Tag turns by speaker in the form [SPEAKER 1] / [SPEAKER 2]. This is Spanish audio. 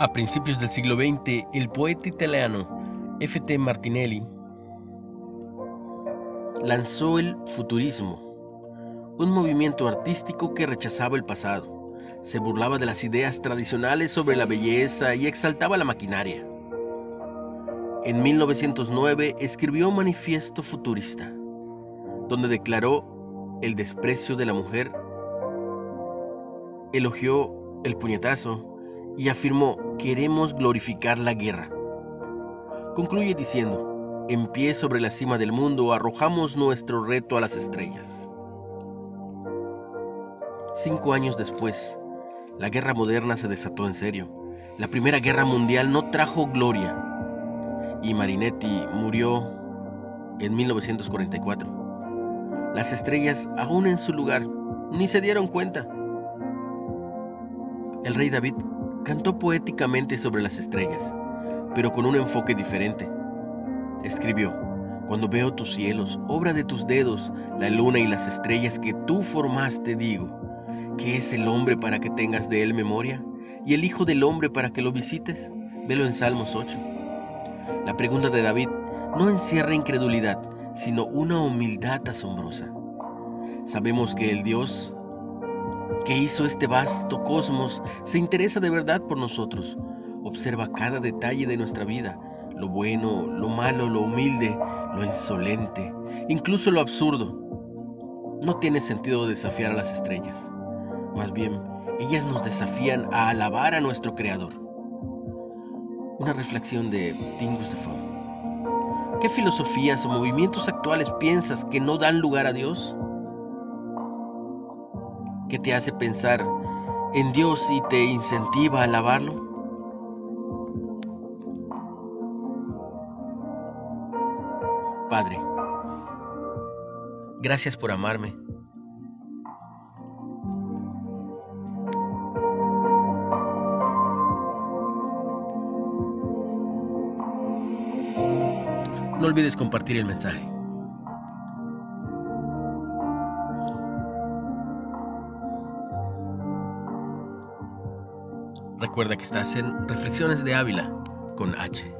[SPEAKER 1] A principios del siglo XX, el poeta italiano F.T. Martinelli lanzó el futurismo, un movimiento artístico que rechazaba el pasado, se burlaba de las ideas tradicionales sobre la belleza y exaltaba la maquinaria. En 1909 escribió un manifiesto futurista, donde declaró el desprecio de la mujer, elogió el puñetazo, y afirmó, queremos glorificar la guerra. Concluye diciendo, en pie sobre la cima del mundo arrojamos nuestro reto a las estrellas. Cinco años después, la guerra moderna se desató en serio. La Primera Guerra Mundial no trajo gloria y Marinetti murió en 1944. Las estrellas, aún en su lugar, ni se dieron cuenta. El rey David cantó poéticamente sobre las estrellas, pero con un enfoque diferente. Escribió, Cuando veo tus cielos, obra de tus dedos, la luna y las estrellas que tú formaste, digo, ¿qué es el hombre para que tengas de él memoria? ¿Y el Hijo del Hombre para que lo visites? Velo en Salmos 8. La pregunta de David no encierra incredulidad, sino una humildad asombrosa. Sabemos que el Dios que hizo este vasto cosmos, se interesa de verdad por nosotros. Observa cada detalle de nuestra vida, lo bueno, lo malo, lo humilde, lo insolente, incluso lo absurdo. No tiene sentido desafiar a las estrellas. Más bien, ellas nos desafían a alabar a nuestro Creador. Una reflexión de Tingus de Fong. ¿Qué filosofías o movimientos actuales piensas que no dan lugar a Dios? Que te hace pensar en Dios y te incentiva a alabarlo? Padre, gracias por amarme. No olvides compartir el mensaje. Recuerda que estás en Reflexiones de Ávila con H.